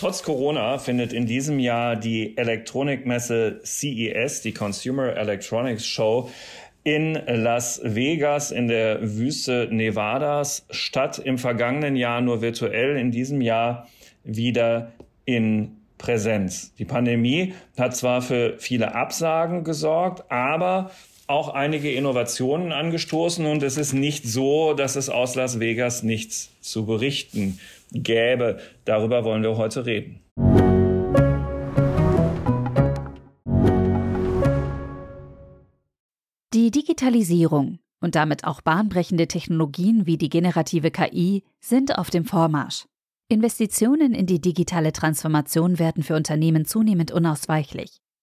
Trotz Corona findet in diesem Jahr die Elektronikmesse CES, die Consumer Electronics Show, in Las Vegas in der Wüste Nevadas statt. Im vergangenen Jahr nur virtuell, in diesem Jahr wieder in Präsenz. Die Pandemie hat zwar für viele Absagen gesorgt, aber auch einige Innovationen angestoßen und es ist nicht so, dass es aus Las Vegas nichts zu berichten gäbe. Darüber wollen wir heute reden. Die Digitalisierung und damit auch bahnbrechende Technologien wie die generative KI sind auf dem Vormarsch. Investitionen in die digitale Transformation werden für Unternehmen zunehmend unausweichlich.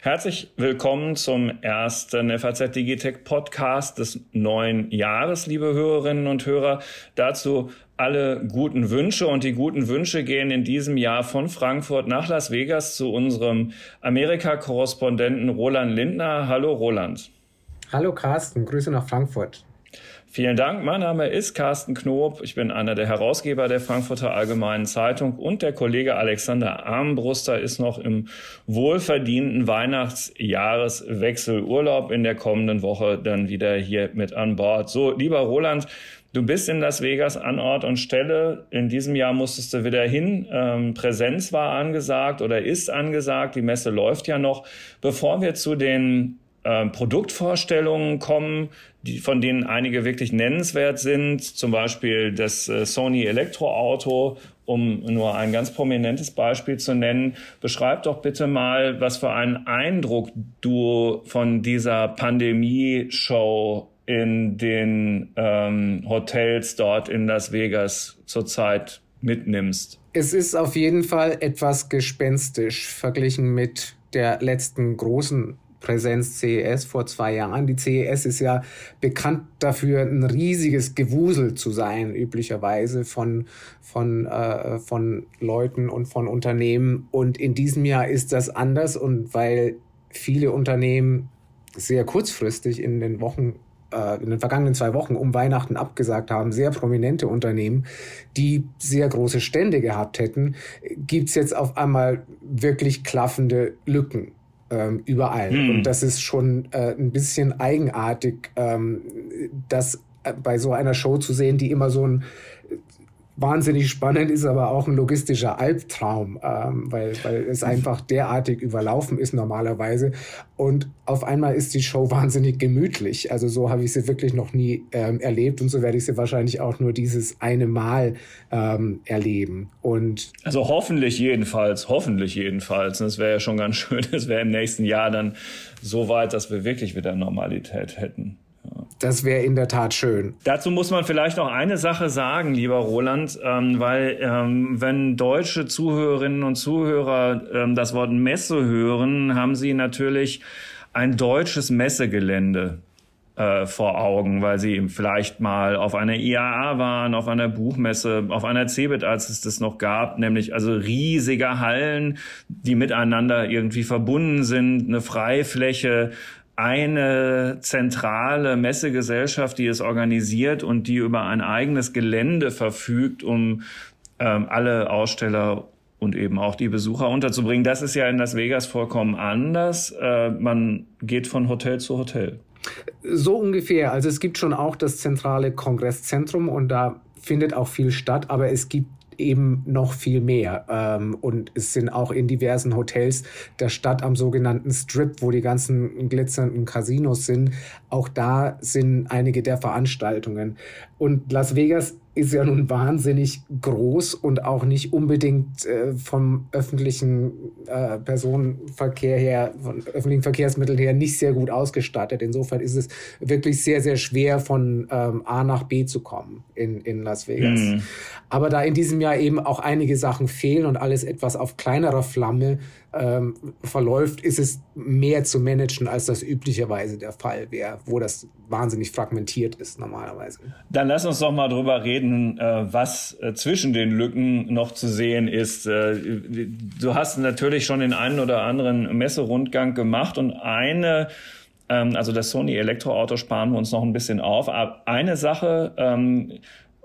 Herzlich willkommen zum ersten FAZ Digitech Podcast des neuen Jahres, liebe Hörerinnen und Hörer. Dazu alle guten Wünsche und die guten Wünsche gehen in diesem Jahr von Frankfurt nach Las Vegas zu unserem Amerika-Korrespondenten Roland Lindner. Hallo Roland. Hallo Carsten, Grüße nach Frankfurt. Vielen Dank. Mein Name ist Carsten Knob. Ich bin einer der Herausgeber der Frankfurter Allgemeinen Zeitung und der Kollege Alexander Armbruster ist noch im wohlverdienten Weihnachtsjahreswechselurlaub in der kommenden Woche dann wieder hier mit an Bord. So, lieber Roland, Du bist in Las Vegas an Ort und Stelle. In diesem Jahr musstest du wieder hin. Ähm, Präsenz war angesagt oder ist angesagt. Die Messe läuft ja noch. Bevor wir zu den äh, Produktvorstellungen kommen, die, von denen einige wirklich nennenswert sind, zum Beispiel das äh, Sony Elektroauto, um nur ein ganz prominentes Beispiel zu nennen. Beschreib doch bitte mal, was für einen Eindruck du von dieser Pandemie-Show in den ähm, Hotels dort in Las Vegas zurzeit mitnimmst? Es ist auf jeden Fall etwas gespenstisch verglichen mit der letzten großen Präsenz CES vor zwei Jahren. Die CES ist ja bekannt dafür, ein riesiges Gewusel zu sein, üblicherweise von, von, äh, von Leuten und von Unternehmen. Und in diesem Jahr ist das anders und weil viele Unternehmen sehr kurzfristig in den Wochen äh, in den vergangenen zwei Wochen um Weihnachten abgesagt haben, sehr prominente Unternehmen, die sehr große Stände gehabt hätten, gibt's jetzt auf einmal wirklich klaffende Lücken ähm, überall. Hm. Und das ist schon äh, ein bisschen eigenartig, ähm, das äh, bei so einer Show zu sehen, die immer so ein wahnsinnig spannend ist, aber auch ein logistischer Albtraum, ähm, weil, weil es einfach derartig überlaufen ist normalerweise. Und auf einmal ist die Show wahnsinnig gemütlich. Also so habe ich sie wirklich noch nie ähm, erlebt und so werde ich sie wahrscheinlich auch nur dieses eine Mal ähm, erleben. Und also hoffentlich jedenfalls, hoffentlich jedenfalls. Das wäre ja schon ganz schön. Es wäre im nächsten Jahr dann so weit, dass wir wirklich wieder Normalität hätten. Das wäre in der Tat schön. Dazu muss man vielleicht noch eine Sache sagen, lieber Roland, ähm, weil ähm, wenn deutsche Zuhörerinnen und Zuhörer ähm, das Wort Messe hören, haben sie natürlich ein deutsches Messegelände äh, vor Augen, weil sie vielleicht mal auf einer IAA waren, auf einer Buchmesse, auf einer CeBIT, als es das noch gab, nämlich also riesige Hallen, die miteinander irgendwie verbunden sind, eine Freifläche, eine zentrale Messegesellschaft, die es organisiert und die über ein eigenes Gelände verfügt, um ähm, alle Aussteller und eben auch die Besucher unterzubringen. Das ist ja in Las Vegas vollkommen anders. Äh, man geht von Hotel zu Hotel. So ungefähr. Also es gibt schon auch das zentrale Kongresszentrum und da findet auch viel statt, aber es gibt eben noch viel mehr. Ähm, und es sind auch in diversen Hotels der Stadt am sogenannten Strip, wo die ganzen glitzernden Casinos sind. Auch da sind einige der Veranstaltungen. Und Las Vegas ist ja nun wahnsinnig groß und auch nicht unbedingt äh, vom öffentlichen äh, Personenverkehr her, von öffentlichen Verkehrsmitteln her nicht sehr gut ausgestattet. Insofern ist es wirklich sehr, sehr schwer, von ähm, A nach B zu kommen in, in Las Vegas. Mhm. Aber da in diesem Jahr eben auch einige Sachen fehlen und alles etwas auf kleinerer Flamme ähm, verläuft, ist es mehr zu managen, als das üblicherweise der Fall wäre, wo das wahnsinnig fragmentiert ist normalerweise. Dann lass uns doch mal drüber reden, äh, was äh, zwischen den Lücken noch zu sehen ist. Äh, du hast natürlich schon den einen oder anderen Messerundgang gemacht und eine ähm, also das Sony Elektroauto sparen wir uns noch ein bisschen auf. Aber eine Sache, ähm,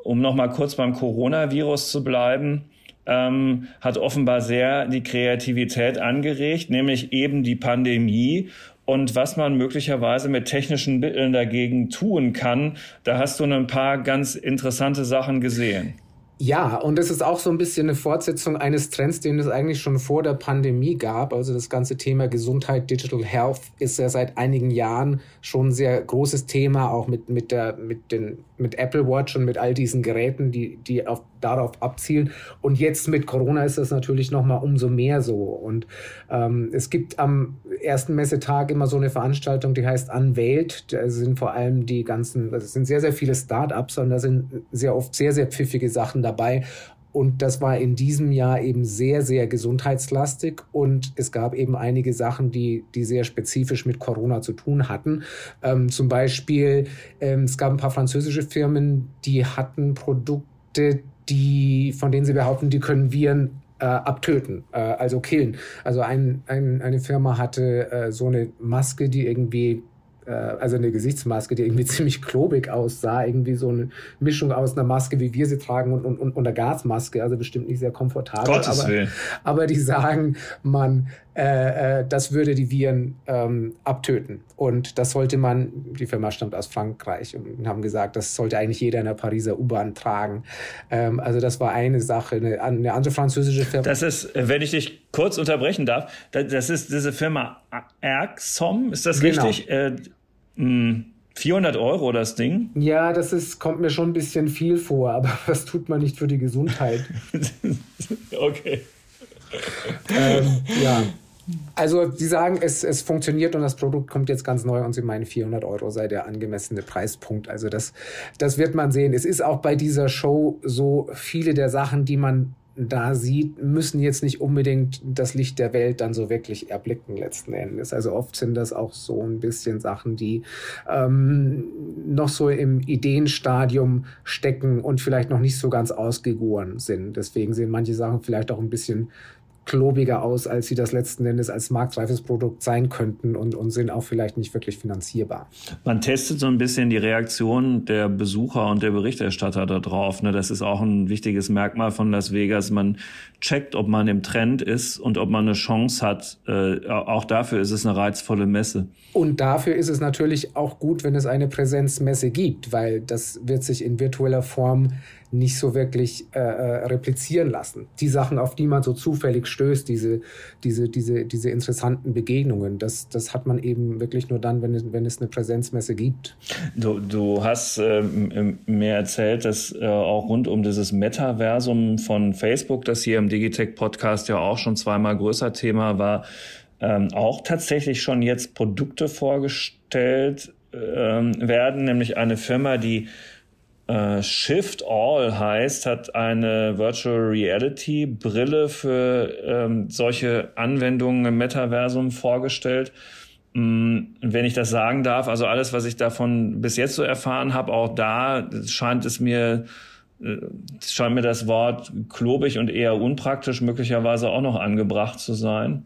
um noch mal kurz beim Coronavirus zu bleiben, ähm, hat offenbar sehr die Kreativität angeregt, nämlich eben die Pandemie und was man möglicherweise mit technischen Mitteln dagegen tun kann. Da hast du ein paar ganz interessante Sachen gesehen. Ja, und es ist auch so ein bisschen eine Fortsetzung eines Trends, den es eigentlich schon vor der Pandemie gab. Also das ganze Thema Gesundheit, Digital Health ist ja seit einigen Jahren schon ein sehr großes Thema, auch mit, mit, der, mit, den, mit Apple Watch und mit all diesen Geräten, die, die auf, darauf abzielen. Und jetzt mit Corona ist das natürlich nochmal umso mehr so. Und ähm, es gibt am ersten Messetag immer so eine Veranstaltung, die heißt Unveiled. Da sind vor allem die ganzen, das sind sehr, sehr viele Startups und da sind sehr oft sehr, sehr pfiffige Sachen dabei. Und das war in diesem Jahr eben sehr, sehr gesundheitslastig. Und es gab eben einige Sachen, die, die sehr spezifisch mit Corona zu tun hatten. Ähm, zum Beispiel, ähm, es gab ein paar französische Firmen, die hatten Produkte, die, von denen sie behaupten, die können Viren äh, abtöten, äh, also killen. Also ein, ein, eine Firma hatte äh, so eine Maske, die irgendwie äh, also eine Gesichtsmaske, die irgendwie ziemlich klobig aussah, irgendwie so eine Mischung aus einer Maske, wie wir sie tragen und, und, und einer Gasmaske, also bestimmt nicht sehr komfortabel. Gottes aber, Willen. aber die sagen, man, äh, äh, das würde die Viren ähm, abtöten. Und das sollte man, die Firma stammt aus Frankreich und haben gesagt, das sollte eigentlich jeder in der Pariser U-Bahn tragen. Ähm, also das war eine Sache. Eine, eine, andere französische Firma. Das ist, wenn ich dich kurz unterbrechen darf, das ist diese Firma Erxom, ist das genau. richtig? Äh, 400 hm, Euro das Ding? Ja, das ist, kommt mir schon ein bisschen viel vor, aber was tut man nicht für die Gesundheit? okay. ähm, ja. Also sie sagen, es, es funktioniert und das Produkt kommt jetzt ganz neu und sie meinen 400 Euro sei der angemessene Preispunkt. Also das, das wird man sehen. Es ist auch bei dieser Show so viele der Sachen, die man da sieht, müssen jetzt nicht unbedingt das Licht der Welt dann so wirklich erblicken letzten Endes. Also oft sind das auch so ein bisschen Sachen, die ähm, noch so im Ideenstadium stecken und vielleicht noch nicht so ganz ausgegoren sind. Deswegen sehen manche Sachen vielleicht auch ein bisschen klobiger aus, als sie das letzten Endes als marktreifes Produkt sein könnten und, und sind auch vielleicht nicht wirklich finanzierbar. Man testet so ein bisschen die Reaktion der Besucher und der Berichterstatter darauf. Ne? Das ist auch ein wichtiges Merkmal von Las Vegas. Man checkt, ob man im Trend ist und ob man eine Chance hat. Äh, auch dafür ist es eine reizvolle Messe. Und dafür ist es natürlich auch gut, wenn es eine Präsenzmesse gibt, weil das wird sich in virtueller Form nicht so wirklich äh, äh, replizieren lassen. Die Sachen, auf die man so zufällig stößt, diese, diese, diese, diese interessanten Begegnungen, das, das hat man eben wirklich nur dann, wenn es, wenn es eine Präsenzmesse gibt. Du, du hast ähm, mir erzählt, dass äh, auch rund um dieses Metaversum von Facebook, das hier im Digitech Podcast ja auch schon zweimal größer Thema war, ähm, auch tatsächlich schon jetzt Produkte vorgestellt ähm, werden, nämlich eine Firma, die äh, Shift All heißt, hat eine Virtual Reality Brille für ähm, solche Anwendungen im Metaversum vorgestellt. Ähm, wenn ich das sagen darf, also alles, was ich davon bis jetzt so erfahren habe, auch da scheint es mir äh, scheint mir das Wort klobig und eher unpraktisch möglicherweise auch noch angebracht zu sein.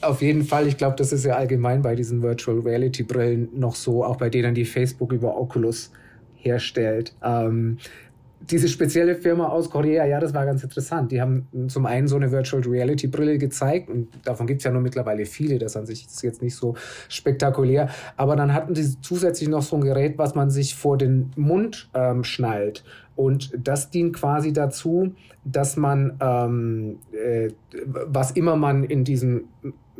Auf jeden Fall, ich glaube, das ist ja allgemein bei diesen Virtual Reality Brillen noch so, auch bei denen, die Facebook über Oculus herstellt. Ähm, diese spezielle Firma aus Korea, ja, das war ganz interessant. Die haben zum einen so eine Virtual Reality Brille gezeigt und davon gibt es ja nur mittlerweile viele, das an sich ist jetzt nicht so spektakulär. Aber dann hatten sie zusätzlich noch so ein Gerät, was man sich vor den Mund ähm, schnallt. Und das dient quasi dazu, dass man, ähm, äh, was immer man in diesem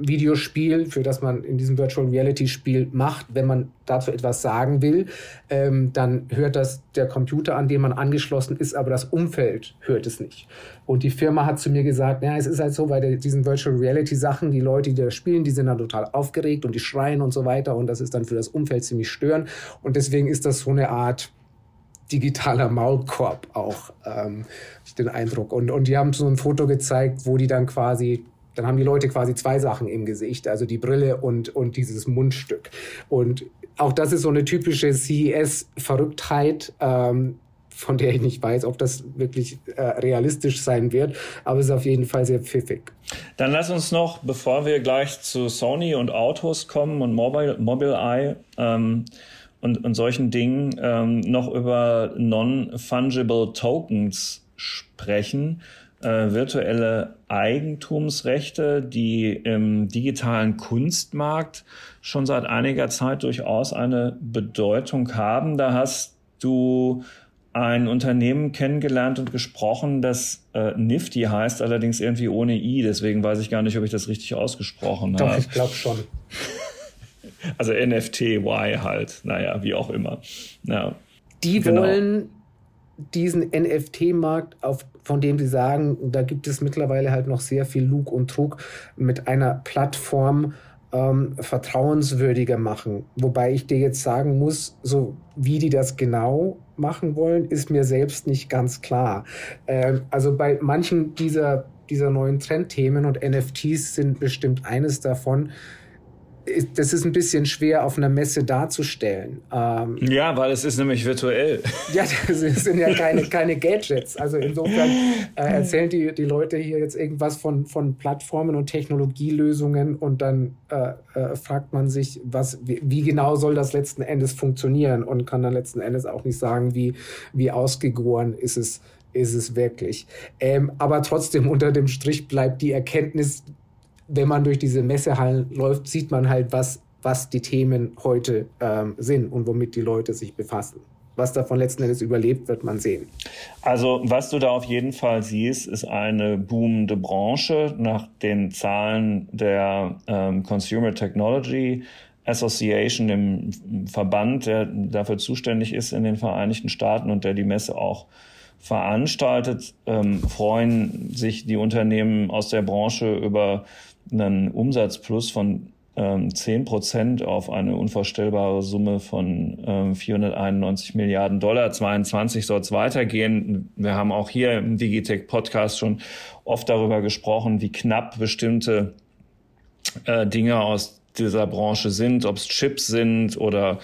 Videospiel, für das man in diesem Virtual Reality Spiel macht, wenn man dazu etwas sagen will, ähm, dann hört das der Computer, an dem man angeschlossen ist, aber das Umfeld hört es nicht. Und die Firma hat zu mir gesagt, ja, es ist halt so bei diesen Virtual Reality Sachen, die Leute, die da spielen, die sind dann total aufgeregt und die schreien und so weiter und das ist dann für das Umfeld ziemlich störend und deswegen ist das so eine Art digitaler Maulkorb auch, ähm, ich den Eindruck. Und, und die haben so ein Foto gezeigt, wo die dann quasi Dann haben die Leute quasi zwei Sachen im Gesicht, also die Brille und, und dieses Mundstück. Und auch das ist so eine typische CES-Verrücktheit. Ähm, von der ich nicht weiß, ob das wirklich äh, realistisch sein wird, aber es ist auf jeden Fall sehr pfiffig. Dann lass uns noch, bevor wir gleich zu Sony und Autos kommen und Mobile, Mobileye ähm, und, und solchen Dingen, ähm, noch über Non-Fungible Tokens sprechen. Äh, virtuelle Eigentumsrechte, die im digitalen Kunstmarkt schon seit einiger Zeit durchaus eine Bedeutung haben. Da hast du ein Unternehmen kennengelernt und gesprochen, das äh, Nifty heißt, allerdings irgendwie ohne I. Deswegen weiß ich gar nicht, ob ich das richtig ausgesprochen Doch, habe. Doch, ich glaube schon. Also NFTY halt, naja, wie auch immer. Ja. Die genau. wollen diesen NFT-Markt, von dem sie sagen, da gibt es mittlerweile halt noch sehr viel Lug und Trug mit einer Plattform ähm, vertrauenswürdiger machen. Wobei ich dir jetzt sagen muss, so wie die das genau machen wollen, ist mir selbst nicht ganz klar. Ähm, also bei manchen dieser, dieser neuen Trendthemen und NFTs sind bestimmt eines davon, das ist ein bisschen schwer auf einer Messe darzustellen. Ähm, ja, weil es ist nämlich virtuell. Ja, das sind ja keine, keine Gadgets. Also insofern äh, erzählen die, die Leute hier jetzt irgendwas von, von Plattformen und Technologielösungen und dann äh, äh, fragt man sich, was, wie, wie, genau soll das letzten Endes funktionieren und kann dann letzten Endes auch nicht sagen, wie, wie ausgegoren ist es, ist es wirklich. Ähm, aber trotzdem unter dem Strich bleibt die Erkenntnis, wenn man durch diese Messehallen läuft, sieht man halt, was, was die Themen heute ähm, sind und womit die Leute sich befassen. Was davon letzten Endes überlebt, wird man sehen. Also was du da auf jeden Fall siehst, ist eine boomende Branche nach den Zahlen der ähm, Consumer Technology Association, dem Verband, der dafür zuständig ist in den Vereinigten Staaten und der die Messe auch veranstaltet, ähm, freuen sich die Unternehmen aus der Branche über einen Umsatzplus von ähm, 10 Prozent auf eine unvorstellbare Summe von ähm, 491 Milliarden Dollar. 22 soll es weitergehen. Wir haben auch hier im Digitech Podcast schon oft darüber gesprochen, wie knapp bestimmte äh, Dinge aus dieser Branche sind, ob es Chips sind oder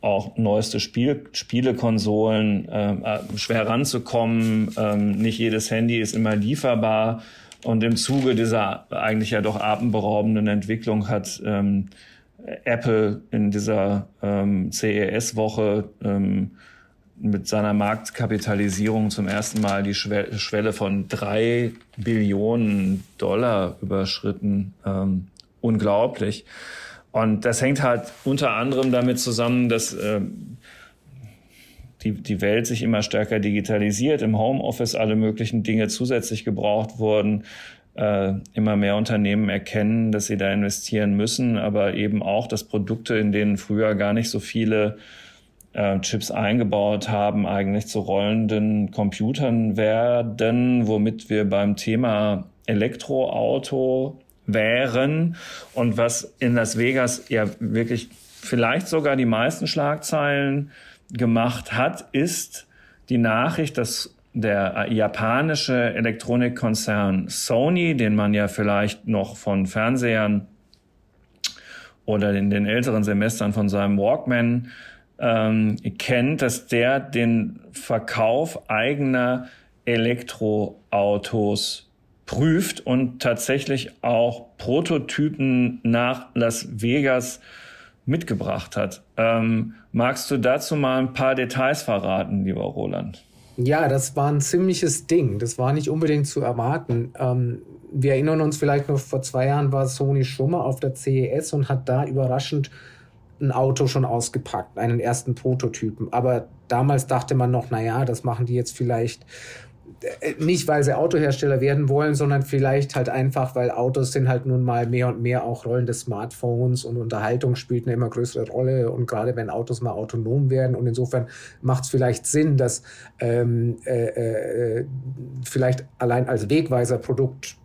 auch neueste Spiel, Spielekonsolen, äh, äh, schwer ranzukommen. Ähm, nicht jedes Handy ist immer lieferbar. Und im Zuge dieser eigentlich ja doch atemberaubenden Entwicklung hat ähm, Apple in dieser ähm, CES-Woche ähm, mit seiner Marktkapitalisierung zum ersten Mal die Schwelle von drei Billionen Dollar überschritten. Ähm, unglaublich. Und das hängt halt unter anderem damit zusammen, dass ähm, die, die Welt sich immer stärker digitalisiert, im Homeoffice alle möglichen Dinge zusätzlich gebraucht wurden, äh, immer mehr Unternehmen erkennen, dass sie da investieren müssen, aber eben auch, dass Produkte, in denen früher gar nicht so viele äh, Chips eingebaut haben, eigentlich zu rollenden Computern werden, womit wir beim Thema Elektroauto wären. Und was in Las Vegas ja wirklich vielleicht sogar die meisten Schlagzeilen gemacht hat, ist die Nachricht, dass der japanische Elektronikkonzern Sony, den man ja vielleicht noch von Fernsehern oder in den älteren Semestern von seinem Walkman ähm, kennt, dass der den Verkauf eigener Elektroautos prüft und tatsächlich auch Prototypen nach Las Vegas mitgebracht hat. Ähm, magst du dazu mal ein paar Details verraten, lieber Roland? Ja, das war ein ziemliches Ding. Das war nicht unbedingt zu erwarten. Ähm, wir erinnern uns vielleicht noch, vor zwei Jahren war Sony schon mal auf der CES und hat da überraschend ein Auto schon ausgepackt, einen ersten Prototypen. Aber damals dachte man noch, na ja, das machen die jetzt vielleicht nicht, weil sie Autohersteller werden wollen, sondern vielleicht halt einfach, weil Autos sind halt nun mal mehr und mehr auch rollende Smartphones und Unterhaltung spielt eine immer größere Rolle und gerade wenn Autos mal autonom werden und insofern macht es vielleicht Sinn, dass ähm, äh, äh, vielleicht allein als Wegweiser-Produkt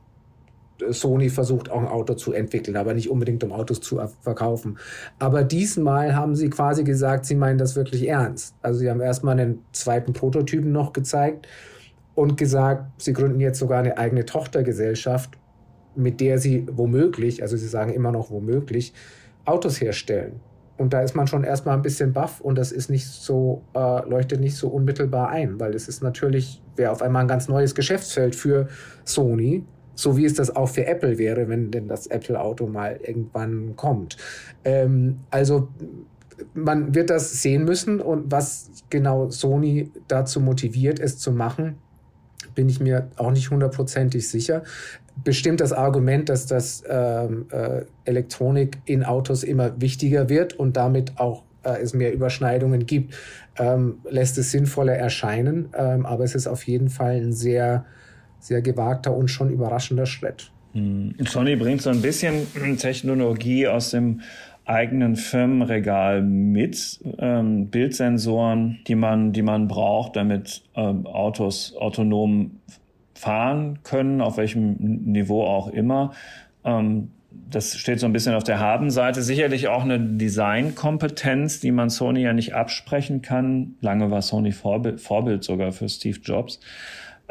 Sony versucht auch ein Auto zu entwickeln, aber nicht unbedingt um Autos zu verkaufen. Aber diesmal haben sie quasi gesagt, sie meinen das wirklich ernst. Also sie haben erstmal einen zweiten Prototypen noch gezeigt und gesagt, sie gründen jetzt sogar eine eigene Tochtergesellschaft mit der sie womöglich, also sie sagen immer noch womöglich, Autos herstellen. Und da ist man schon erstmal ein bisschen baff und das ist nicht so, äh, leuchtet nicht so unmittelbar ein, weil es ist natürlich, wäre auf einmal ein ganz neues Geschäftsfeld für Sony, so wie es das auch für Apple wäre, wenn denn das Apple-Auto mal irgendwann kommt. Ähm, also man wird das sehen müssen und was genau Sony dazu motiviert, es zu machen, bin ich mir auch nicht hundertprozentig sicher. Bestimmt das Argument, dass das ähm, äh, Elektronik in Autos immer wichtiger wird und damit auch äh, es mehr Überschneidungen gibt, ähm, lässt es sinnvoller erscheinen. Ähm, aber es ist auf jeden Fall ein sehr, sehr gewagter und schon überraschender Schritt. Hm. Sony bringt so ein bisschen Technologie aus dem eigenen Firmenregal mit ähm, Bildsensoren, die man, die man braucht, damit ähm, Autos autonom fahren können, auf welchem Niveau auch immer. Ähm, das steht so ein bisschen auf der Habenseite. Sicherlich auch eine Designkompetenz, die man Sony ja nicht absprechen kann. Lange war Sony Vorbild, Vorbild sogar für Steve Jobs.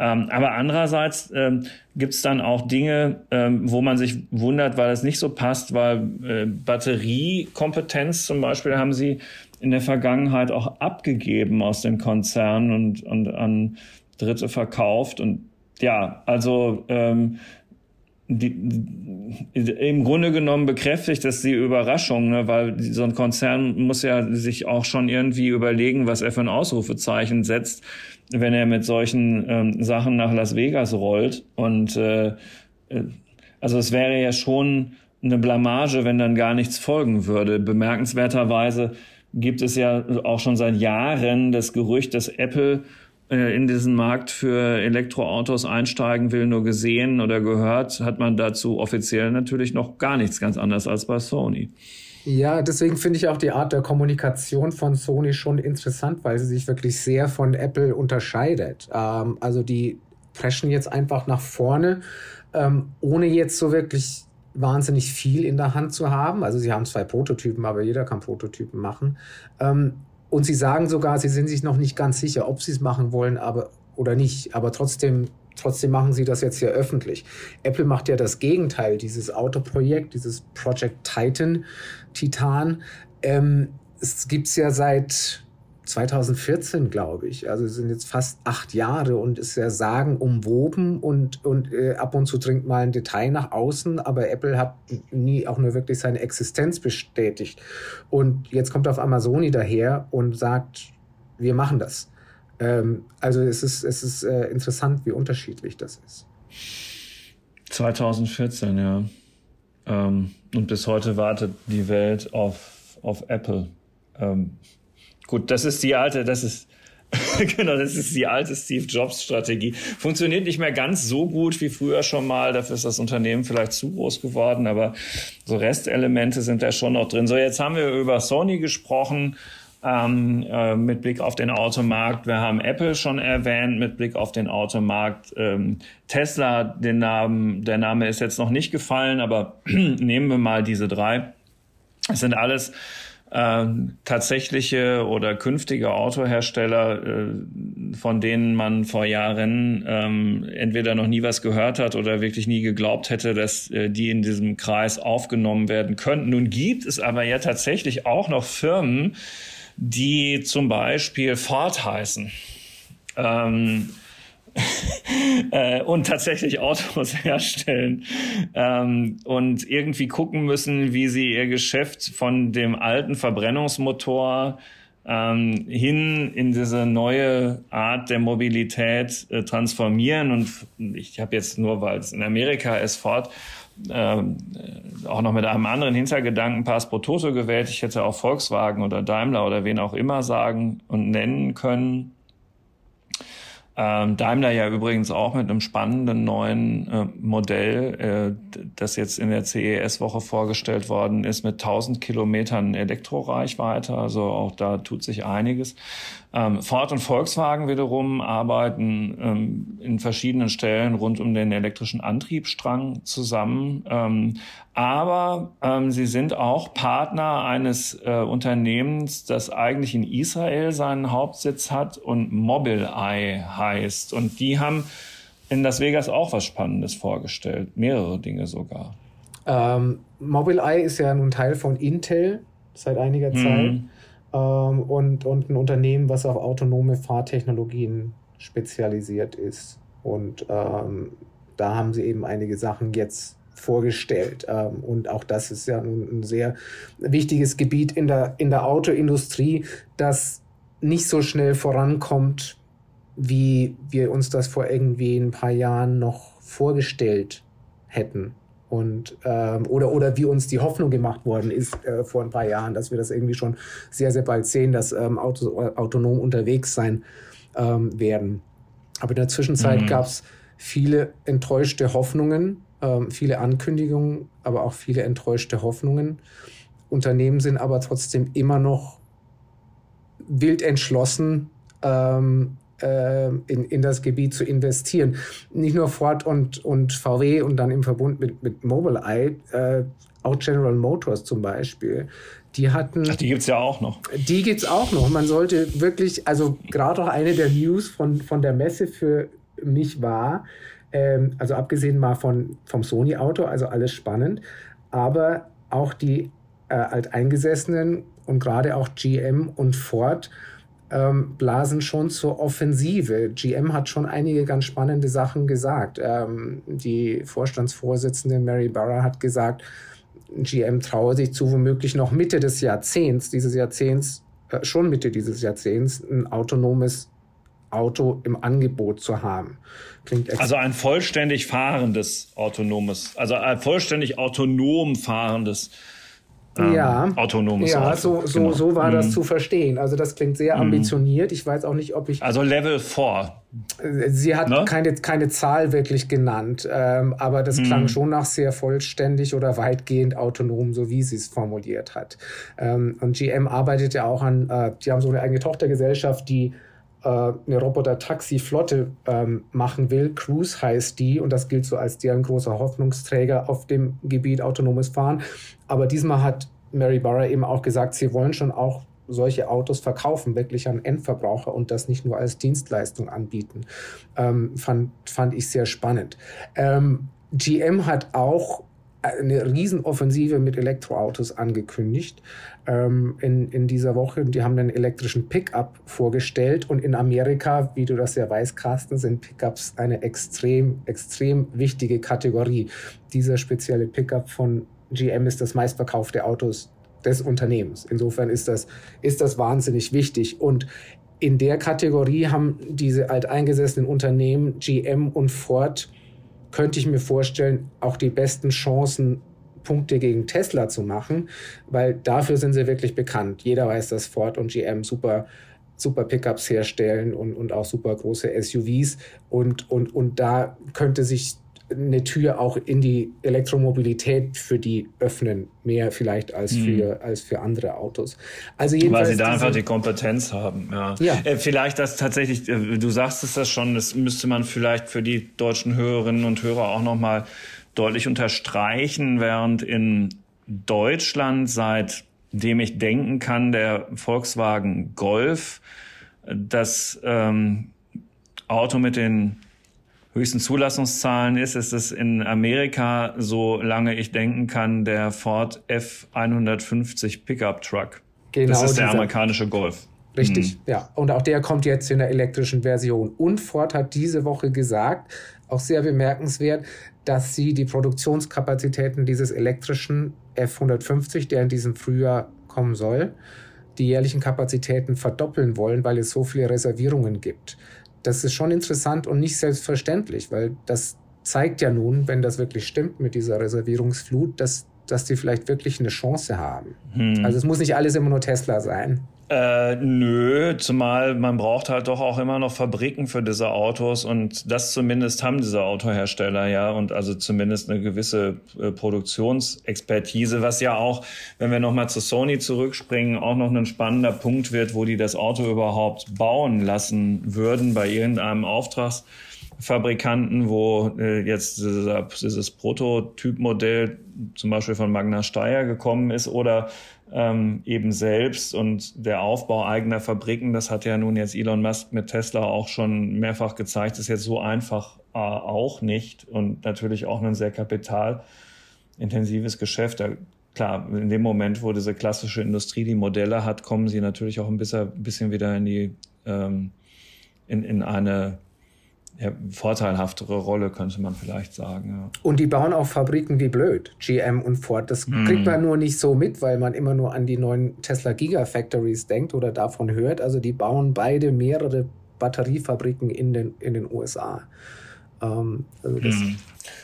Ähm, aber andererseits ähm, gibt es dann auch Dinge, ähm, wo man sich wundert, weil es nicht so passt, weil äh, Batteriekompetenz zum Beispiel haben sie in der Vergangenheit auch abgegeben aus dem Konzern und, und an Dritte verkauft. Und ja, also ähm, die, im Grunde genommen bekräftigt das die Überraschung, ne? weil so ein Konzern muss ja sich auch schon irgendwie überlegen, was er für ein Ausrufezeichen setzt, wenn er mit solchen ähm, Sachen nach Las Vegas rollt. Und äh, äh, also es wäre ja schon eine Blamage, wenn dann gar nichts folgen würde. Bemerkenswerterweise gibt es ja auch schon seit Jahren das Gerücht, dass Apple in diesen Markt für Elektroautos einsteigen will, nur gesehen oder gehört, hat man dazu offiziell natürlich noch gar nichts ganz anders als bei Sony. Ja, deswegen finde ich auch die Art der Kommunikation von Sony schon interessant, weil sie sich wirklich sehr von Apple unterscheidet. Ähm, also die preschen jetzt einfach nach vorne, ähm, ohne jetzt so wirklich wahnsinnig viel in der Hand zu haben. Also sie haben zwei Prototypen, aber jeder kann Prototypen machen. Ähm, und sie sagen sogar, sie sind sich noch nicht ganz sicher, ob sie es machen wollen, aber oder nicht. Aber trotzdem, trotzdem machen sie das jetzt hier öffentlich. Apple macht ja das Gegenteil, dieses Autoprojekt, dieses Project Titan, Titan. Ähm, es gibt's ja seit 2014, glaube ich. Also es sind jetzt fast acht Jahre und ist ja sagenumwoben und, und äh, ab und zu dringt mal ein Detail nach außen, aber Apple hat nie auch nur wirklich seine Existenz bestätigt. Und jetzt kommt auf einmal daher und sagt, wir machen das. Ähm, also es ist, es ist äh, interessant, wie unterschiedlich das ist. 2014, ja. Ähm, und bis heute wartet die Welt auf, auf Apple. Ähm, Gut, das ist die alte, das ist genau, das ist die alte Steve Jobs Strategie. Funktioniert nicht mehr ganz so gut wie früher schon mal. Dafür ist das Unternehmen vielleicht zu groß geworden, aber so Restelemente sind da schon noch drin. So, jetzt haben wir über Sony gesprochen. Ähm, äh, mit Blick auf den Automarkt. Wir haben Apple schon erwähnt mit Blick auf den Automarkt. Ähm, Tesla, den Namen, der Name ist jetzt noch nicht gefallen, aber nehmen wir mal diese drei. Es sind alles äh, tatsächliche oder künftige Autohersteller, äh, von denen man vor Jahren ähm, entweder noch nie was gehört hat oder wirklich nie geglaubt hätte, dass äh, die in diesem Kreis aufgenommen werden könnten. Nun gibt es aber ja tatsächlich auch noch Firmen, die zum Beispiel Ford heißen. Ähm, äh, und tatsächlich Autos herstellen ähm, und irgendwie gucken müssen, wie sie ihr Geschäft von dem alten Verbrennungsmotor ähm, hin in diese neue Art der Mobilität äh, transformieren. Und ich habe jetzt nur, weil es in Amerika ist, fort äh, auch noch mit einem anderen Hintergedanken Pass pro Toto gewählt. Ich hätte auch Volkswagen oder Daimler oder wen auch immer sagen und nennen können. Ähm, Daimler ja übrigens auch mit einem spannenden neuen äh, Modell, äh, das jetzt in der CES-Woche vorgestellt worden ist, mit 1000 Kilometern Elektroreichweite. Also auch da tut sich einiges. Ähm, Ford und Volkswagen wiederum arbeiten ähm, in verschiedenen Stellen rund um den elektrischen Antriebsstrang zusammen. Ähm, aber ähm, sie sind auch Partner eines äh, Unternehmens, das eigentlich in Israel seinen Hauptsitz hat und Mobileye heißt. Und die haben in Las Vegas auch was Spannendes vorgestellt, mehrere Dinge sogar. Ähm, Mobileye ist ja nun Teil von Intel seit einiger mhm. Ähm, und, und ein Unternehmen, was auf autonome Fahrtechnologien spezialisiert ist. Und ähm, da haben sie eben einige Sachen jetzt vorgestellt. Ähm, und auch das ist ja ein sehr wichtiges Gebiet in der, in der Autoindustrie, das nicht so schnell vorankommt, wie wir uns das vor irgendwie ein paar Jahren noch vorgestellt hätten. Und, ähm, oder, oder wie uns die Hoffnung gemacht worden ist äh, vor ein paar Jahren, dass wir das irgendwie schon sehr, sehr bald sehen, dass ähm, Auto, autonom unterwegs sein ähm, werden. Aber in der Zwischenzeit mhm. gab es viele enttäuschte Hoffnungen, ähm, viele Ankündigungen, aber auch viele enttäuschte Hoffnungen. Unternehmen sind aber trotzdem immer noch wild entschlossen, ähm, äh, in, in das Gebiet zu investieren. Nicht nur Ford und, und VW und dann im Verbund mit, mit Mobileye, äh, auch General Motors zum Beispiel, die hatten. Ach, die gibt's ja auch noch. Die gibt's auch noch. Man sollte wirklich, also gerade auch eine der News von, von der Messe für mich war, ähm, also abgesehen mal von, vom Sony-Auto, also alles spannend, aber auch die äh, Alteingesessenen und gerade auch GM und Ford ähm, blasen schon zur Offensive. GM hat schon einige ganz spannende Sachen gesagt. Ähm, die Vorstandsvorsitzende Mary Barra hat gesagt, GM traue sich zu, womöglich noch Mitte des Jahrzehnts, dieses Jahrzehnts, äh, schon Mitte dieses Jahrzehnts, ein autonomes Auto im Angebot zu haben. Klingt also ein vollständig fahrendes autonomes, also ein vollständig autonom fahrendes ähm, ja, autonomes ja, Auto. so, so, genau. so war mhm. das zu verstehen. Also das klingt sehr mhm. ambitioniert. Ich weiß auch nicht, ob ich... Also Level 4. Sie hat ne? keine, keine Zahl wirklich genannt, ähm, aber das mhm. klang schon nach sehr vollständig oder weitgehend autonom, so wie sie es formuliert hat. Ähm, und GM arbeitet ja auch an, äh, die haben so eine eigene Tochtergesellschaft, die äh, eine Roboter-Taxi-Flotte ähm, machen will. Cruise heißt die und das gilt so als deren großer Hoffnungsträger auf dem Gebiet autonomes Fahren. Aber diesmal hat Mary Barra eben auch gesagt, sie wollen schon auch solche Autos verkaufen, wirklich an Endverbraucher und das nicht nur als Dienstleistung anbieten. Ähm, fand, fand ich sehr spannend. Ähm, GM hat auch eine Riesenoffensive mit Elektroautos angekündigt ähm, in, in dieser Woche. Die haben einen elektrischen Pickup vorgestellt und in Amerika, wie du das ja weißt, Carsten, sind Pickups eine extrem, extrem wichtige Kategorie. Dieser spezielle Pickup von GM ist das meistverkaufte Autos des Unternehmens. Insofern ist das, ist das wahnsinnig wichtig und in der Kategorie haben diese alteingesessenen Unternehmen GM und Ford könnte ich mir vorstellen, auch die besten Chancen, Punkte gegen Tesla zu machen, weil dafür sind sie wirklich bekannt. Jeder weiß, dass Ford und GM super super Pickups herstellen und, und auch super große SUVs. Und, und, und da könnte sich eine Tür auch in die Elektromobilität für die öffnen, mehr vielleicht als hm. für, als für andere Autos. Also jedenfalls Weil sie da einfach die Kompetenz haben. Ja. ja. Äh, vielleicht das tatsächlich, äh, du sagst es das schon, das müsste man vielleicht für die deutschen Hörerinnen und Hörer auch nochmal deutlich unterstreichen, während in Deutschland seitdem ich denken kann, der Volkswagen Golf das ähm, Auto mit den höchsten Zulassungszahlen ist, ist es in Amerika, solange ich denken kann, der Ford F150 Pickup Truck. Genau, das ist der amerikanische Golf. Richtig, mhm. ja. Und auch der kommt jetzt in der elektrischen Version. Und Ford hat diese Woche gesagt, auch sehr bemerkenswert, dass sie die Produktionskapazitäten dieses elektrischen F150, der in diesem Frühjahr kommen soll, die jährlichen Kapazitäten verdoppeln wollen, weil es so viele Reservierungen gibt das ist schon interessant und nicht selbstverständlich, weil das zeigt ja nun, wenn das wirklich stimmt mit dieser Reservierungsflut, dass, dass die vielleicht wirklich eine Chance haben. Hm. Also es muss nicht alles immer nur Tesla sein. Äh, nö, zumal man braucht halt doch auch immer noch Fabriken für diese Autos und das zumindest haben diese Autohersteller ja und also zumindest eine gewisse äh, Produktionsexpertise, was ja auch, wenn wir nochmal zu Sony zurückspringen, auch noch ein spannender Punkt wird, wo die das Auto überhaupt bauen lassen würden bei irgendeinem Auftragsfabrikanten, wo äh, jetzt dieser, dieses Prototypmodell zum Beispiel von Magna Steyr gekommen ist oder ähm, eben selbst und der Aufbau eigener Fabriken, das hat ja nun jetzt Elon Musk mit Tesla auch schon mehrfach gezeigt, ist jetzt so einfach äh, auch nicht und natürlich auch ein sehr kapitalintensives Geschäft. Da, klar, in dem Moment, wo diese klassische Industrie die Modelle hat, kommen sie natürlich auch ein bisschen, bisschen wieder in die ähm, in, in eine ja, vorteilhaftere Rolle, könnte man vielleicht sagen. Ja. Und die bauen auch Fabriken wie blöd, GM und Ford. Das mm. kriegt man nur nicht so mit, weil man immer nur an die neuen Tesla Gigafactories denkt oder davon hört. Also die bauen beide mehrere Batteriefabriken in den, in den USA. Ähm, also mm.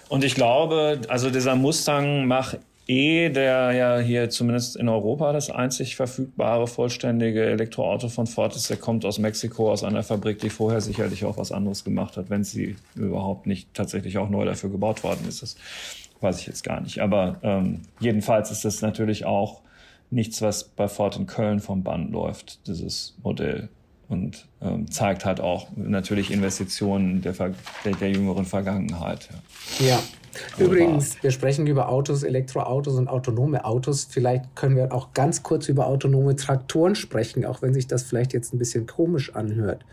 Und ich glaube, also dieser Mustang Mach E, der ja hier zumindest in Europa das einzig verfügbare vollständige Elektroauto von Ford ist, der kommt aus Mexiko, aus einer Fabrik, die vorher sicherlich auch was anderes gemacht hat, wenn sie überhaupt nicht tatsächlich auch neu dafür gebaut worden ist. Das weiß ich jetzt gar nicht. Aber ähm, jedenfalls ist das natürlich auch nichts, was bei Ford in Köln vom Band läuft, dieses Modell. Und ähm, zeigt halt auch natürlich Investitionen der, der, der jüngeren Vergangenheit. ja. ja. Übrigens, wir sprechen über Autos, Elektroautos und autonome Autos. Vielleicht können wir auch ganz kurz über autonome Traktoren sprechen, auch wenn sich das vielleicht jetzt ein bisschen komisch anhört.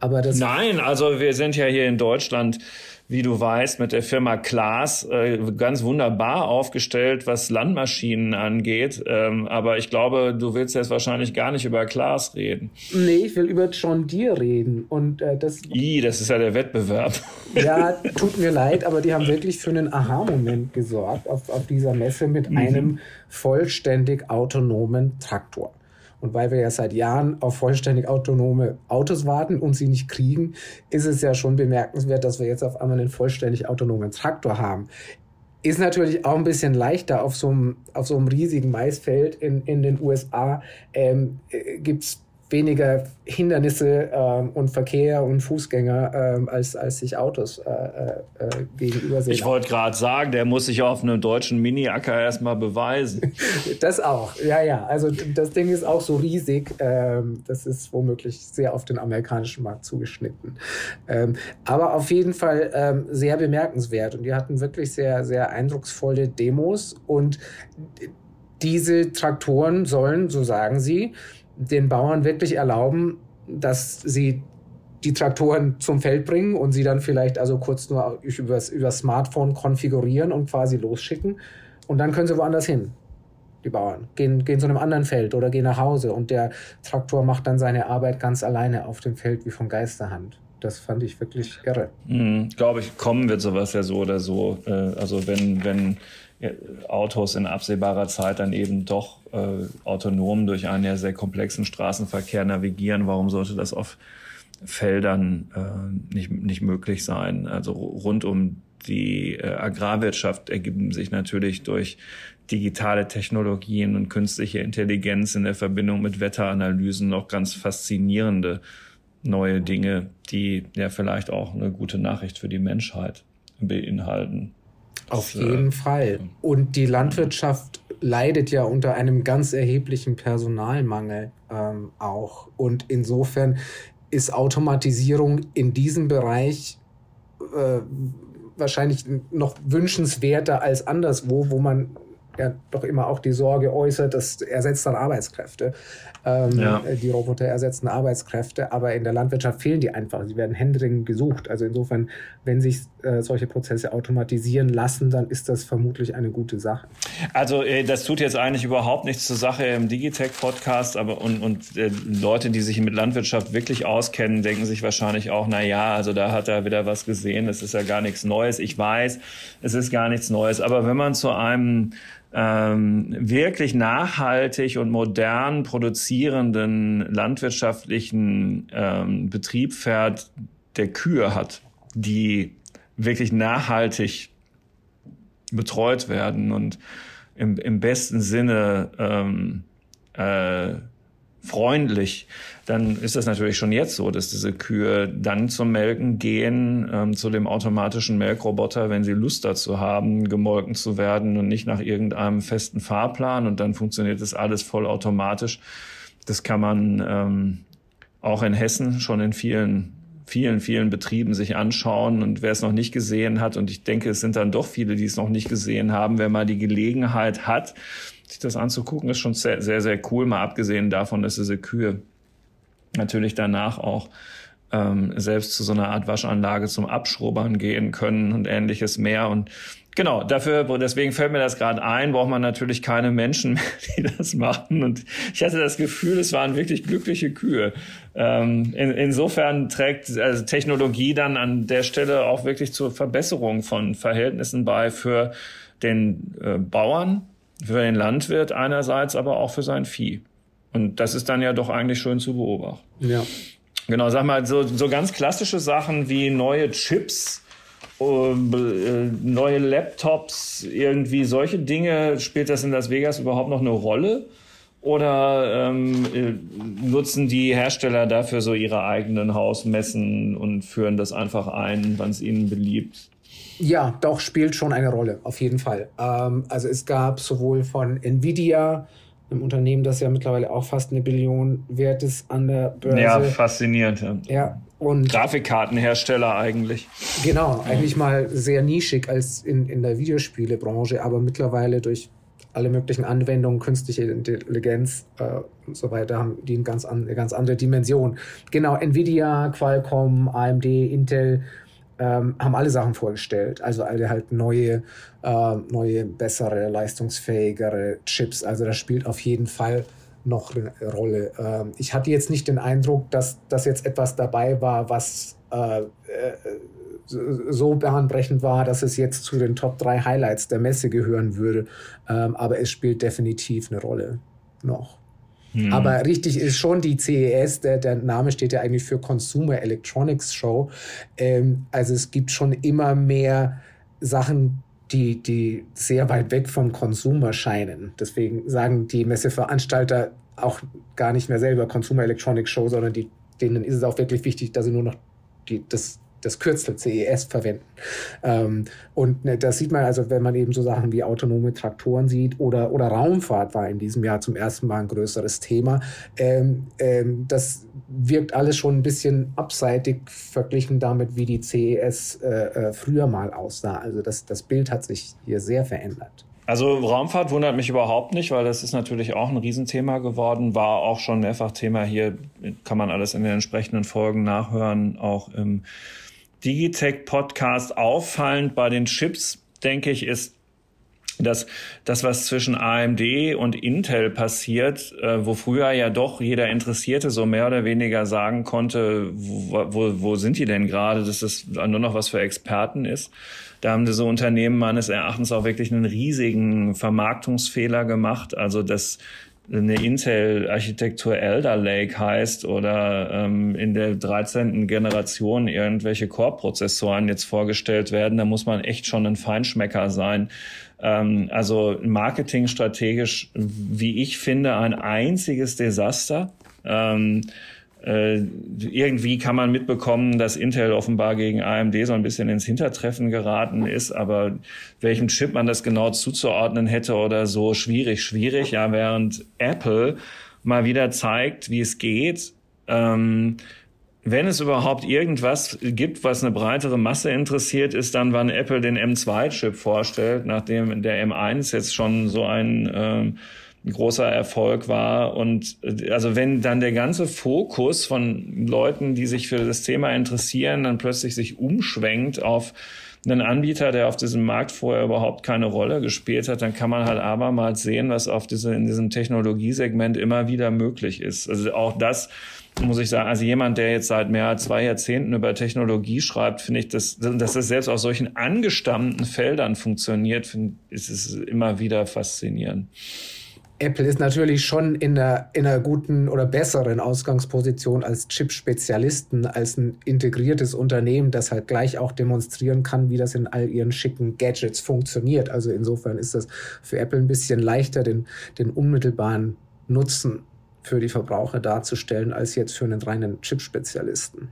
Aber das Nein, also wir sind ja hier in Deutschland wie du weißt, mit der Firma Klaas äh, ganz wunderbar aufgestellt, was Landmaschinen angeht. Ähm, aber ich glaube, du willst jetzt wahrscheinlich gar nicht über Klaas reden. Nee, ich will über John Deere reden. Und äh, das. I, das ist ja der Wettbewerb. Ja, tut mir leid, aber die haben wirklich für einen Aha-Moment gesorgt auf, auf dieser Messe mit mhm. einem vollständig autonomen Traktor. Und weil wir ja seit Jahren auf vollständig autonome Autos warten und sie nicht kriegen, ist es ja schon bemerkenswert, dass wir jetzt auf einmal einen vollständig autonomen Traktor haben. Ist natürlich auch ein bisschen leichter auf so einem, auf so einem riesigen Maisfeld in, in den USA. Ähm, äh, Gibt es weniger Hindernisse ähm, und Verkehr und Fußgänger ähm, als, als sich Autos äh, äh, äh gegenüber sehen. Ich wollte gerade sagen, der muss sich auf einem deutschen Mini-Acker erstmal beweisen. das auch, ja, ja. Also das Ding ist auch so riesig. Ähm, das ist womöglich sehr auf den amerikanischen Markt zugeschnitten. Ähm, aber auf jeden Fall ähm, sehr bemerkenswert. Und die hatten wirklich sehr, sehr eindrucksvolle Demos. Und diese Traktoren sollen, so sagen sie, den Bauern wirklich erlauben, dass sie die Traktoren zum Feld bringen und sie dann vielleicht also kurz nur über das Smartphone konfigurieren und quasi losschicken. Und dann können sie woanders hin, die Bauern. Gehen, gehen zu einem anderen Feld oder gehen nach Hause und der Traktor macht dann seine Arbeit ganz alleine auf dem Feld wie von Geisterhand. Das fand ich wirklich irre. Mhm, Glaube ich, kommen wird sowas ja so oder so. Äh, also wenn, wenn Autos in absehbarer Zeit dann eben doch äh, autonom durch einen ja sehr komplexen Straßenverkehr navigieren. Warum sollte das auf Feldern äh, nicht, nicht möglich sein? Also rund um die äh, Agrarwirtschaft ergeben sich natürlich durch digitale Technologien und künstliche Intelligenz in der Verbindung mit Wetteranalysen noch ganz faszinierende neue Dinge, die ja vielleicht auch eine gute Nachricht für die Menschheit beinhalten. Auf das, jeden äh, Fall. Und die Landwirtschaft leidet ja unter einem ganz erheblichen Personalmangel ähm, auch. Und insofern ist Automatisierung in diesem Bereich äh, wahrscheinlich noch wünschenswerter als anderswo, wo man ja doch immer auch die Sorge äußert, das ersetzt dann Arbeitskräfte. Ähm, ja. Die Roboter ersetzen Arbeitskräfte, aber in der Landwirtschaft fehlen die einfach. Sie werden händeringend gesucht. Also insofern, wenn sich äh, solche Prozesse automatisieren lassen, dann ist das vermutlich eine gute Sache. Also äh, das tut jetzt eigentlich überhaupt nichts zur Sache im Digitech-Podcast, aber und, und äh, Leute, die sich mit Landwirtschaft wirklich auskennen, denken sich wahrscheinlich auch, na ja, also da hat er wieder was gesehen, das ist ja gar nichts Neues. Ich weiß, es ist gar nichts Neues, aber wenn man zu einem ähm, wirklich nachhaltig und modern produzierenden landwirtschaftlichen ähm, Betrieb fährt, der Kühe hat, die wirklich nachhaltig betreut werden und im, im besten Sinne ähm, äh, freundlich, dann ist das natürlich schon jetzt so, dass diese Kühe dann zum Melken gehen, ähm, zu dem automatischen Melkroboter, wenn sie Lust dazu haben, gemolken zu werden und nicht nach irgendeinem festen Fahrplan und dann funktioniert das alles vollautomatisch. Das kann man ähm, auch in Hessen schon in vielen vielen, vielen Betrieben sich anschauen. Und wer es noch nicht gesehen hat, und ich denke, es sind dann doch viele, die es noch nicht gesehen haben, wer mal die Gelegenheit hat, sich das anzugucken, ist schon sehr, sehr, sehr cool. Mal abgesehen davon, dass diese Kühe natürlich danach auch ähm, selbst zu so einer Art Waschanlage zum Abschrubbern gehen können und ähnliches mehr. Und Genau, dafür, deswegen fällt mir das gerade ein, braucht man natürlich keine Menschen mehr, die das machen. Und ich hatte das Gefühl, es waren wirklich glückliche Kühe. Ähm, in, insofern trägt also Technologie dann an der Stelle auch wirklich zur Verbesserung von Verhältnissen bei für den äh, Bauern, für den Landwirt einerseits, aber auch für sein Vieh. Und das ist dann ja doch eigentlich schön zu beobachten. Ja. Genau, sag mal, so, so ganz klassische Sachen wie neue Chips neue Laptops, irgendwie solche Dinge, spielt das in Las Vegas überhaupt noch eine Rolle? Oder ähm, äh, nutzen die Hersteller dafür so ihre eigenen Hausmessen und führen das einfach ein, wann es ihnen beliebt? Ja, doch, spielt schon eine Rolle, auf jeden Fall. Ähm, also es gab sowohl von Nvidia, einem Unternehmen, das ja mittlerweile auch fast eine Billion wert ist an der Börse. Ja, faszinierend. Ja und Grafikkartenhersteller eigentlich. Genau, eigentlich mal sehr nischig als in, in der Videospielebranche, aber mittlerweile durch alle möglichen Anwendungen, künstliche Intelligenz äh, und so weiter, haben die eine ganz, an, eine ganz andere Dimension. Genau, Nvidia, Qualcomm, AMD, Intel ähm, haben alle Sachen vorgestellt. Also alle halt neue, äh, neue, bessere, leistungsfähigere Chips. Also das spielt auf jeden Fall noch eine Rolle. Ähm, ich hatte jetzt nicht den Eindruck, dass das jetzt etwas dabei war, was äh, äh, so bahnbrechend war, dass es jetzt zu den Top 3 Highlights der Messe gehören würde. Ähm, aber es spielt definitiv eine Rolle noch. Hm. Aber richtig ist schon die CES, der, der Name steht ja eigentlich für Consumer Electronics Show. Ähm, also es gibt schon immer mehr Sachen, die, die sehr weit weg vom Konsum scheinen. Deswegen sagen die Messeveranstalter auch gar nicht mehr selber Consumer Electronics Show, sondern die, denen ist es auch wirklich wichtig, dass sie nur noch die, das das Kürzel CES verwenden. Ähm, und ne, das sieht man also, wenn man eben so Sachen wie autonome Traktoren sieht oder, oder Raumfahrt war in diesem Jahr zum ersten Mal ein größeres Thema. Ähm, ähm, das wirkt alles schon ein bisschen abseitig verglichen damit, wie die CES äh, äh, früher mal aussah. Also das, das Bild hat sich hier sehr verändert. Also Raumfahrt wundert mich überhaupt nicht, weil das ist natürlich auch ein Riesenthema geworden, war auch schon mehrfach Thema hier, kann man alles in den entsprechenden Folgen nachhören, auch im Digitech-Podcast auffallend bei den Chips, denke ich, ist, dass das, was zwischen AMD und Intel passiert, äh, wo früher ja doch jeder Interessierte so mehr oder weniger sagen konnte, wo, wo, wo sind die denn gerade, dass das nur noch was für Experten ist. Da haben diese Unternehmen meines Erachtens auch wirklich einen riesigen Vermarktungsfehler gemacht. Also das eine Intel-Architektur Elder Lake heißt oder ähm, in der 13. Generation irgendwelche Core-Prozessoren jetzt vorgestellt werden, da muss man echt schon ein Feinschmecker sein. Ähm, also marketingstrategisch, wie ich finde, ein einziges Desaster. Ähm, äh, irgendwie kann man mitbekommen, dass Intel offenbar gegen AMD so ein bisschen ins Hintertreffen geraten ist, aber welchem Chip man das genau zuzuordnen hätte oder so, schwierig, schwierig. Ja, während Apple mal wieder zeigt, wie es geht. Ähm, wenn es überhaupt irgendwas gibt, was eine breitere Masse interessiert, ist dann, wann Apple den M2-Chip vorstellt, nachdem der M1 jetzt schon so ein ähm, ein großer Erfolg war. Und äh, also wenn dann der ganze Fokus von Leuten, die sich für das Thema interessieren, dann plötzlich sich umschwenkt auf einen Anbieter, der auf diesem Markt vorher überhaupt keine Rolle gespielt hat, dann kann man halt abermals sehen, was auf diese, in diesem Technologiesegment immer wieder möglich ist. Also auch das muss ich sagen, also jemand, der jetzt seit mehr als zwei Jahrzehnten über Technologie schreibt, finde ich, dass, dass das selbst auf solchen angestammten Feldern funktioniert, finde, ist es immer wieder faszinierend. Apple ist natürlich schon in einer, in einer guten oder besseren Ausgangsposition als Chip-Spezialisten, als ein integriertes Unternehmen, das halt gleich auch demonstrieren kann, wie das in all ihren schicken Gadgets funktioniert. Also insofern ist das für Apple ein bisschen leichter, den, den unmittelbaren Nutzen für die Verbraucher darzustellen, als jetzt für einen reinen Chip-Spezialisten.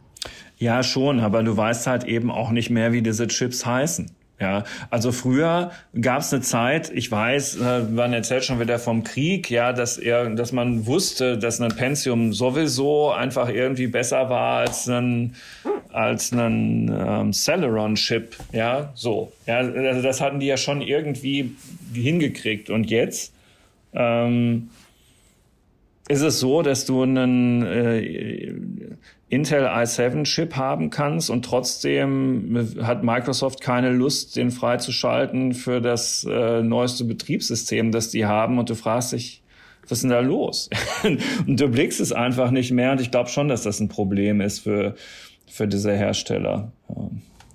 Ja, schon, aber du weißt halt eben auch nicht mehr, wie diese Chips heißen. Ja, also früher gab es eine Zeit, ich weiß, äh, man erzählt schon wieder vom Krieg, ja, dass er, dass man wusste, dass ein Pentium sowieso einfach irgendwie besser war als ein als einen ähm, Celeron-Chip. Ja, so. Ja, also das hatten die ja schon irgendwie hingekriegt. Und jetzt ähm, ist es so, dass du einen äh, Intel i7-Chip haben kannst und trotzdem hat Microsoft keine Lust, den freizuschalten für das äh, neueste Betriebssystem, das die haben. Und du fragst dich, was ist denn da los? und du blickst es einfach nicht mehr. Und ich glaube schon, dass das ein Problem ist für, für diese Hersteller.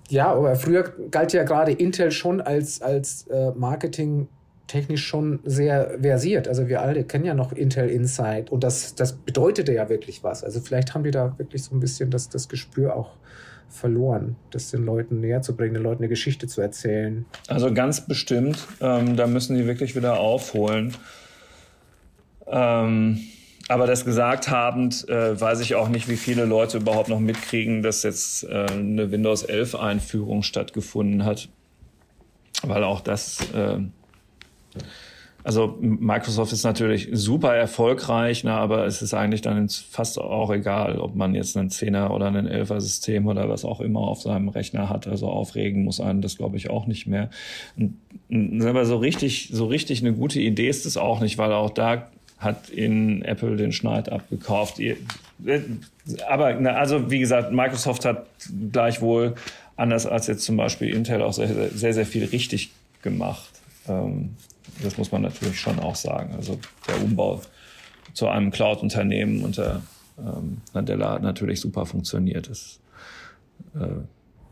Ja, aber früher galt ja gerade Intel schon als, als äh, Marketing technisch schon sehr versiert. Also wir alle kennen ja noch Intel Insight und das, das bedeutete ja wirklich was. Also vielleicht haben die da wirklich so ein bisschen das, das Gespür auch verloren, das den Leuten näher zu bringen, den Leuten eine Geschichte zu erzählen. Also ganz bestimmt, ähm, da müssen die wirklich wieder aufholen. Ähm, aber das gesagt habend, äh, weiß ich auch nicht, wie viele Leute überhaupt noch mitkriegen, dass jetzt äh, eine Windows 11 Einführung stattgefunden hat. Weil auch das, äh, also Microsoft ist natürlich super erfolgreich, ne, aber es ist eigentlich dann fast auch egal, ob man jetzt einen 10er oder einen 11er System oder was auch immer auf seinem Rechner hat. Also aufregen muss einen das, glaube ich, auch nicht mehr. Aber so richtig, so richtig eine gute Idee ist es auch nicht, weil auch da hat in Apple den Schneid abgekauft. Aber also wie gesagt, Microsoft hat gleichwohl anders als jetzt zum Beispiel Intel auch sehr, sehr, sehr viel richtig gemacht. Ähm, das muss man natürlich schon auch sagen. Also der Umbau zu einem Cloud-Unternehmen unter ähm, Nadella hat natürlich super funktioniert. Das, äh,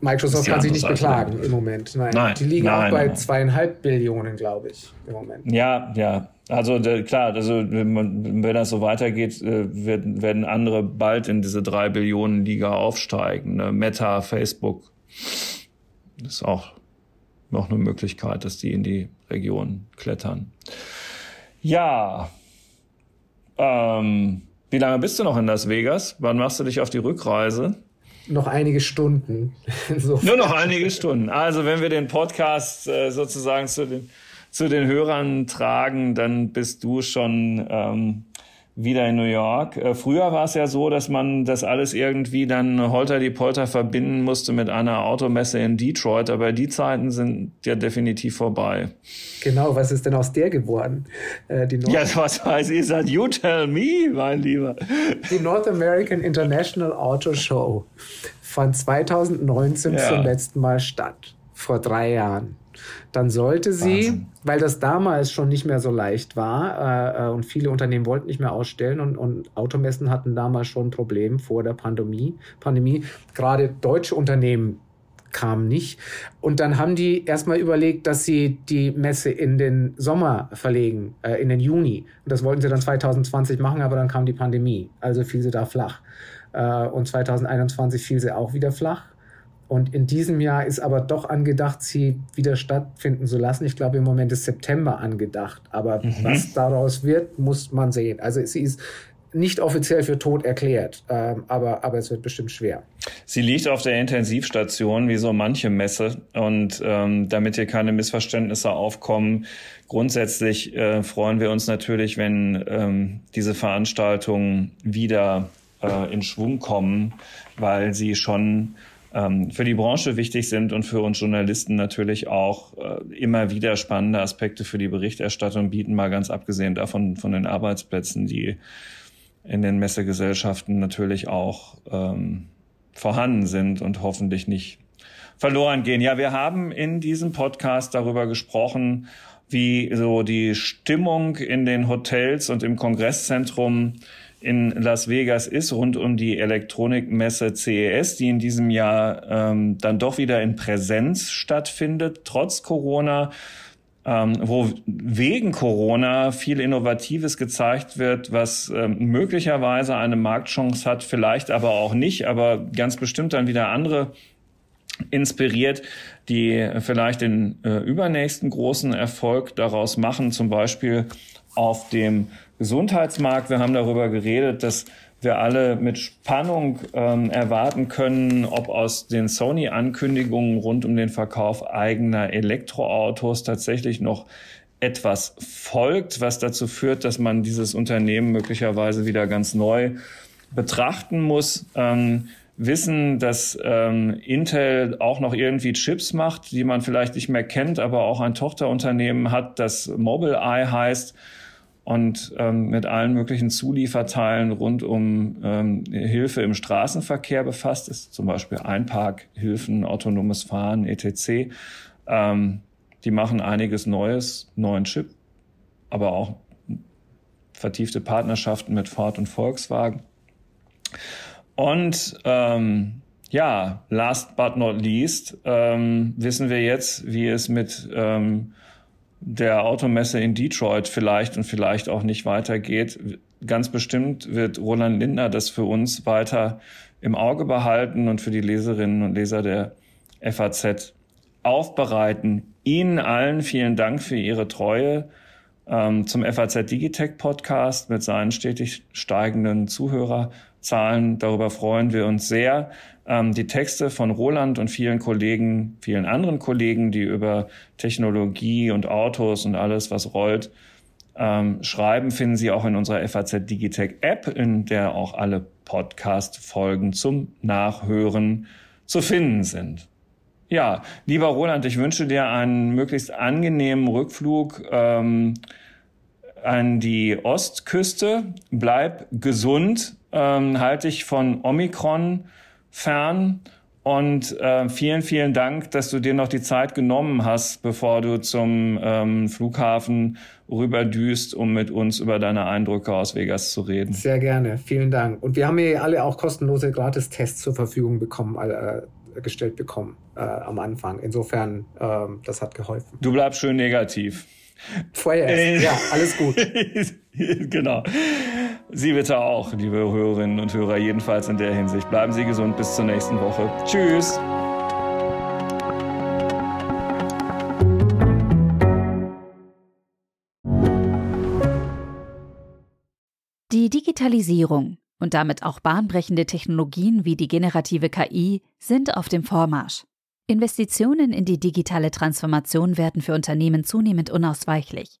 Microsoft kann sich nicht Seite beklagen im Moment. Nein. nein die liegen nein, auch bei nein. zweieinhalb Billionen, glaube ich, im Moment. Ja, ja. Also der, klar, also wenn, wenn das so weitergeht, äh, werden, werden andere bald in diese drei Billionen Liga aufsteigen. Ne? Meta, Facebook, das ist auch noch eine Möglichkeit, dass die in die Region klettern. Ja, ähm, wie lange bist du noch in Las Vegas? Wann machst du dich auf die Rückreise? Noch einige Stunden. Nur noch einige Stunden. Also wenn wir den Podcast äh, sozusagen zu den zu den Hörern tragen, dann bist du schon ähm, wieder in New York. Äh, früher war es ja so, dass man das alles irgendwie dann holter die Polter verbinden musste mit einer Automesse in Detroit, aber die Zeiten sind ja definitiv vorbei. Genau, was ist denn aus der geworden? Äh, die North ja, was weiß ich, sagt you tell me, mein Lieber. Die North American International Auto Show fand 2019 ja. zum letzten Mal statt, vor drei Jahren dann sollte sie, Wahnsinn. weil das damals schon nicht mehr so leicht war äh, äh, und viele Unternehmen wollten nicht mehr ausstellen und, und Automessen hatten damals schon ein Problem vor der Pandemie. Pandemie. Gerade deutsche Unternehmen kamen nicht. Und dann haben die erstmal überlegt, dass sie die Messe in den Sommer verlegen, äh, in den Juni. Und das wollten sie dann 2020 machen, aber dann kam die Pandemie. Also fiel sie da flach. Äh, und 2021 fiel sie auch wieder flach. Und in diesem Jahr ist aber doch angedacht, sie wieder stattfinden zu lassen. Ich glaube, im Moment ist September angedacht. Aber mhm. was daraus wird, muss man sehen. Also sie ist nicht offiziell für tot erklärt, ähm, aber, aber es wird bestimmt schwer. Sie liegt auf der Intensivstation, wie so manche Messe. Und ähm, damit hier keine Missverständnisse aufkommen, grundsätzlich äh, freuen wir uns natürlich, wenn ähm, diese Veranstaltungen wieder äh, in Schwung kommen, weil sie schon ähm, für die Branche wichtig sind und für uns Journalisten natürlich auch äh, immer wieder spannende Aspekte für die Berichterstattung bieten, mal ganz abgesehen davon von den Arbeitsplätzen, die in den Messegesellschaften natürlich auch ähm, vorhanden sind und hoffentlich nicht verloren gehen. Ja, wir haben in diesem Podcast darüber gesprochen, wie so die Stimmung in den Hotels und im Kongresszentrum in Las Vegas ist, rund um die Elektronikmesse CES, die in diesem Jahr ähm, dann doch wieder in Präsenz stattfindet, trotz Corona, ähm, wo wegen Corona viel Innovatives gezeigt wird, was ähm, möglicherweise eine Marktchance hat, vielleicht aber auch nicht, aber ganz bestimmt dann wieder andere inspiriert, die vielleicht den äh, übernächsten großen Erfolg daraus machen, zum Beispiel auf dem Gesundheitsmarkt. Wir haben darüber geredet, dass wir alle mit Spannung ähm, erwarten können, ob aus den Sony-Ankündigungen rund um den Verkauf eigener Elektroautos tatsächlich noch etwas folgt, was dazu führt, dass man dieses Unternehmen möglicherweise wieder ganz neu betrachten muss. Ähm, wissen, dass ähm, Intel auch noch irgendwie Chips macht, die man vielleicht nicht mehr kennt, aber auch ein Tochterunternehmen hat, das Mobileye heißt und ähm, mit allen möglichen Zulieferteilen rund um ähm, Hilfe im Straßenverkehr befasst ist, zum Beispiel Einparkhilfen, autonomes Fahren, etc. Ähm, die machen einiges Neues, neuen Chip, aber auch vertiefte Partnerschaften mit Ford und Volkswagen. Und ähm, ja, last but not least ähm, wissen wir jetzt, wie es mit ähm, der Automesse in Detroit vielleicht und vielleicht auch nicht weitergeht. Ganz bestimmt wird Roland Lindner das für uns weiter im Auge behalten und für die Leserinnen und Leser der FAZ aufbereiten. Ihnen allen vielen Dank für Ihre Treue ähm, zum FAZ Digitech Podcast mit seinen stetig steigenden Zuhörerzahlen. Darüber freuen wir uns sehr. Ähm, die Texte von Roland und vielen Kollegen, vielen anderen Kollegen, die über Technologie und Autos und alles, was rollt, ähm, schreiben, finden Sie auch in unserer FAZ Digitech App, in der auch alle Podcast-Folgen zum Nachhören zu finden sind. Ja, lieber Roland, ich wünsche dir einen möglichst angenehmen Rückflug ähm, an die Ostküste. Bleib gesund, ähm, halte dich von Omikron fern. Und äh, vielen, vielen Dank, dass du dir noch die Zeit genommen hast, bevor du zum ähm, Flughafen rüberdüst, um mit uns über deine Eindrücke aus Vegas zu reden. Sehr gerne, vielen Dank. Und wir haben hier alle auch kostenlose Gratistests zur Verfügung bekommen, äh, gestellt bekommen äh, am Anfang. Insofern, äh, das hat geholfen. Du bleibst schön negativ. Vorher, ja, alles gut. genau. Sie bitte auch, liebe Hörerinnen und Hörer, jedenfalls in der Hinsicht. Bleiben Sie gesund bis zur nächsten Woche. Tschüss. Die Digitalisierung und damit auch bahnbrechende Technologien wie die generative KI sind auf dem Vormarsch. Investitionen in die digitale Transformation werden für Unternehmen zunehmend unausweichlich.